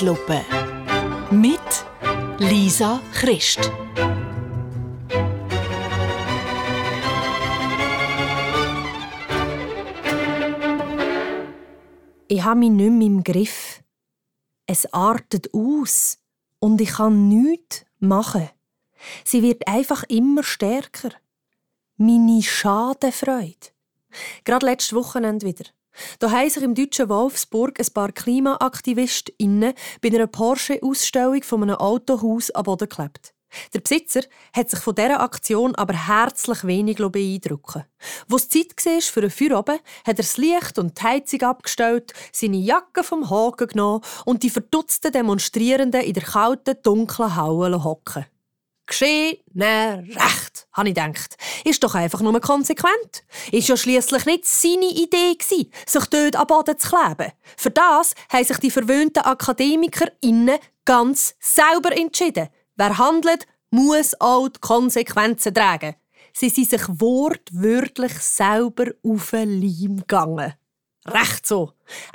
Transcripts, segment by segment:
Zeitlupe. Mit Lisa Christ. Ich habe mich nicht mehr im Griff. Es artet aus und ich kann nichts machen. Sie wird einfach immer stärker. Meine Schadenfreude. Gerade letztes Wochenende wieder. Da haben sich im deutschen Wolfsburg ein paar KlimaaktivistInnen bei einer Porsche-Ausstellung von einem Autohaus am Boden geklebt. Der Besitzer hat sich von dieser Aktion aber herzlich wenig beeindrucken Wo es Zeit war für ein Feuer oben, hat er das Licht und die Heizung abgestellt, seine Jacke vom Haken genommen und die verdutzten Demonstrierenden in der kalten, dunklen Halle hocken. Geschehen, recht, habe ich gedacht. Ist doch einfach nur konsequent. Ist ja schließlich nicht seine Idee gewesen, sich dort am Boden zu kleben. Für das haben sich die verwöhnten AkademikerInnen ganz selber entschieden. Wer handelt, muss auch die Konsequenzen tragen. Sie sind sich wortwörtlich selber auf den Leim gegangen. Recht so.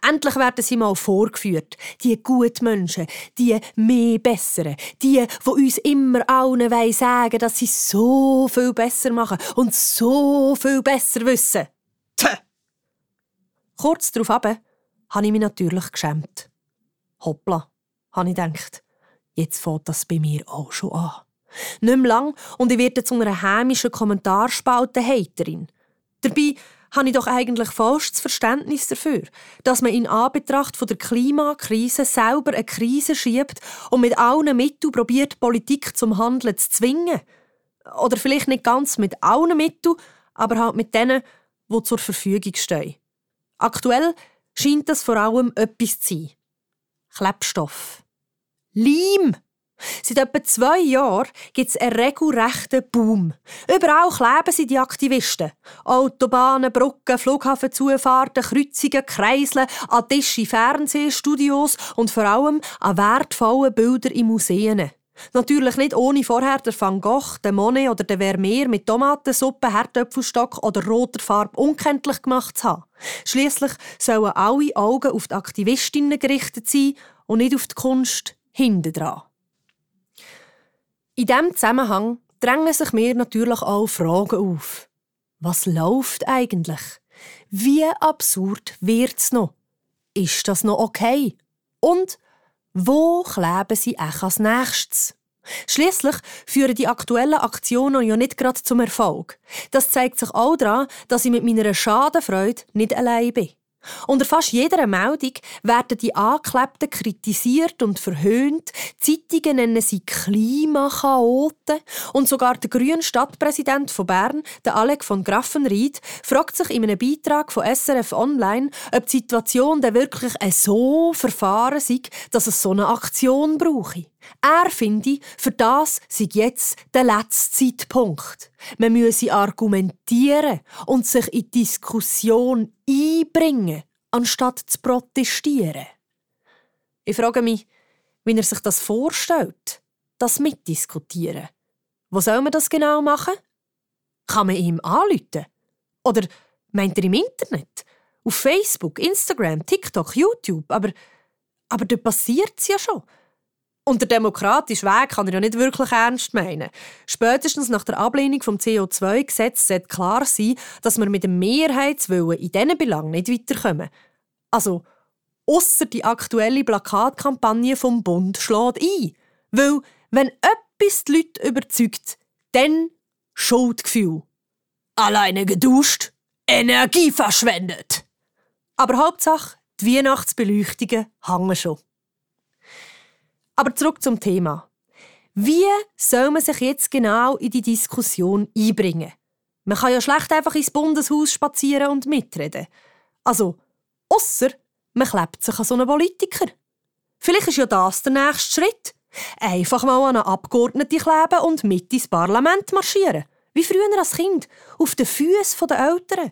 Endlich werden sie mal vorgeführt. Die guten Menschen, die mehr Besseren, die, die uns immer allen sagen dass sie so viel besser machen und so viel besser wissen. Tch. Kurz darauf habe ich mich natürlich geschämt. Hoppla, habe ich gedacht. Jetzt fängt das bei mir auch schon an. Nicht mehr lang und ich werde zu einer hämischen Kommentarspalte-Haterin. Dabei habe ich doch eigentlich falsches Verständnis dafür, dass man in Anbetracht von der Klimakrise selber eine Krise schiebt und mit allen Mitteln probiert, Politik zum Handeln zu zwingen. Oder vielleicht nicht ganz mit allen Mitteln, aber halt mit denen, die zur Verfügung stehen. Aktuell scheint das vor allem etwas zu sein. Klebstoff. Leim! Seit etwa zwei Jahren gibt es einen regelrechten Boom. Überall kleben sie die Aktivisten. Autobahnen, Brücken, Flughafenzufahrten, Kreuzungen, Kreisel, an Tische, Fernsehstudios und vor allem an wertvollen Bildern in Museen. Natürlich nicht ohne vorher den Van Gogh, den Monet oder den Vermeer mit Tomatensuppe, Herdöpfelstock oder roter Farbe unkenntlich gemacht zu haben. Schliesslich sollen alle Augen auf die Aktivistinnen gerichtet sein und nicht auf die Kunst hinten dran. In diesem Zusammenhang drängen sich mir natürlich auch Fragen auf. Was läuft eigentlich? Wie absurd wird es noch? Ist das noch okay? Und wo kleben sie echt als nächstes? Schließlich führen die aktuellen Aktionen ja nicht gerade zum Erfolg. Das zeigt sich auch daran, dass ich mit meiner Schadenfreude nicht allein bin. Unter fast jeder Meldung werden die Anklebten kritisiert und verhöhnt. Zeitungen nennen sie Klimakaoten. Und sogar der grüne Stadtpräsident von Bern, der Alec von Graffenried, fragt sich in einem Beitrag von SRF Online, ob die Situation denn wirklich so verfahren sei, dass es so eine Aktion brauche. Er finde, für das sei jetzt der letzte Zeitpunkt. Man müsse argumentieren und sich in die Diskussion einbringen, anstatt zu protestieren. Ich frage mich, wie er sich das vorstellt, das Mitdiskutieren. Wo soll man das genau machen? Kann man ihm anrufen? Oder meint er im Internet? Auf Facebook, Instagram, TikTok, YouTube? Aber, aber da passiert es ja schon. Und der demokratische Weg kann er ja nicht wirklich ernst meinen. Spätestens nach der Ablehnung vom CO2-Gesetz sollte klar sein, dass wir mit dem Mehrheitswillen in diesen Belangen nicht weiterkommen. Also, ausser die aktuelle Plakatkampagne vom Bund schlägt ein. Weil, wenn etwas die Leute überzeugt, dann Schuldgefühl. Alleine geduscht, Energie verschwendet. Aber Hauptsache, die Weihnachtsbeleuchtungen hängen schon. Aber zurück zum Thema. Wie soll man sich jetzt genau in die Diskussion einbringen? Man kann ja schlecht einfach ins Bundeshaus spazieren und mitreden. Also, ausser man klebt sich an so einen Politiker. Vielleicht ist ja das der nächste Schritt. Einfach mal an eine Abgeordnete kleben und mit ins Parlament marschieren. Wie früher als Kind, auf den Füßen der Eltern.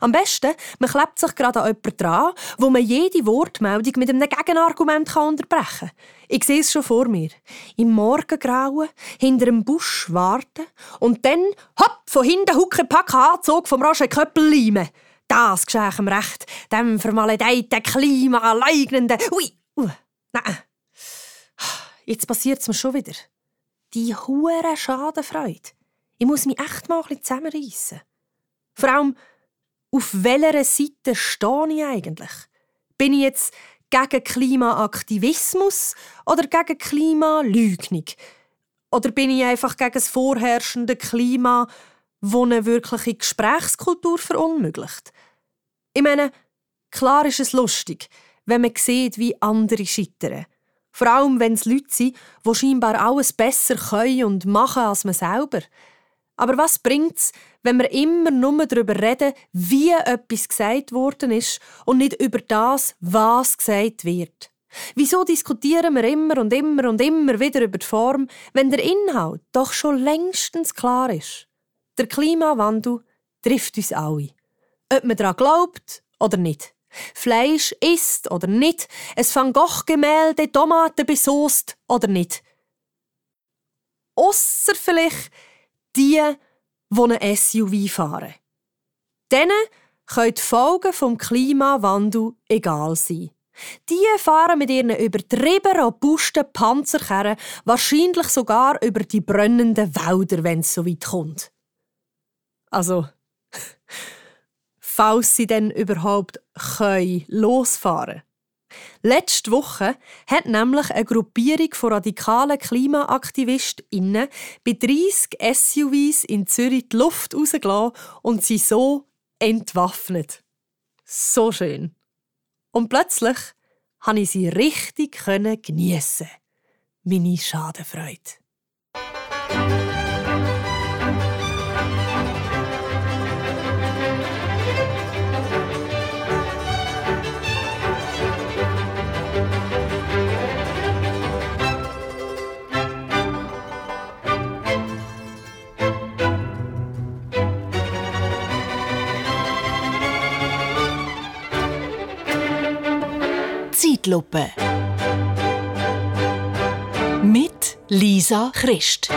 Am besten, man klebt sich gerade an jemanden dran, wo man jede Wortmeldung mit einem Gegenargument unterbrechen kann. Ich sehe es schon vor mir. Im Morgengrauen, hinter einem Busch warten und dann, hopp, von hinten Huckepack Anzug vom Roger Köppel leimen. Das geschah ihm recht, dem vermaledeiten, klimaleugnenden, ui, uh, nein, jetzt passiert es mir schon wieder. Die hure Schadenfreude. Ich muss mich echt mal ein bisschen zusammenreissen. Vor allem, auf welcher Seite stehe ich eigentlich? Bin ich jetzt gegen Klimaaktivismus oder gegen Klimaleugnung? Oder bin ich einfach gegen das vorherrschende Klima, das eine wirkliche Gesprächskultur verunmöglicht? Ich meine, klar ist es lustig, wenn man sieht, wie andere scheitern. Vor allem, wenn es Leute sind, die scheinbar alles besser können und machen als man selber. Aber was bringt es, wenn wir immer nur darüber reden, wie etwas gesagt worden ist und nicht über das, was gesagt wird? Wieso diskutieren wir immer und immer und immer wieder über die Form, wenn der Inhalt doch schon längstens klar ist? Der Klimawandel trifft uns alle. Ob man daran glaubt oder nicht. Fleisch isst oder nicht. Ein Van Gogh-Gemälde Tomaten besoßt oder nicht. Ausser vielleicht die, die ein SUV fahren. Denen können die Folgen des Klimawandels egal sein. Die fahren mit ihren übertrieben robusten Panzerkerren wahrscheinlich sogar über die brennenden Wälder, wenn es so weit kommt. Also, falls sie denn überhaupt können losfahren Letzte Woche hat nämlich eine Gruppierung von radikalen KlimaaktivistInnen bei 30 SUVs in Zürich die Luft rausgelassen und sie so entwaffnet. So schön. Und plötzlich konnte ich sie richtig geniessen. Meine Schadenfreude. Zeitlupe. Mit Lisa Christ.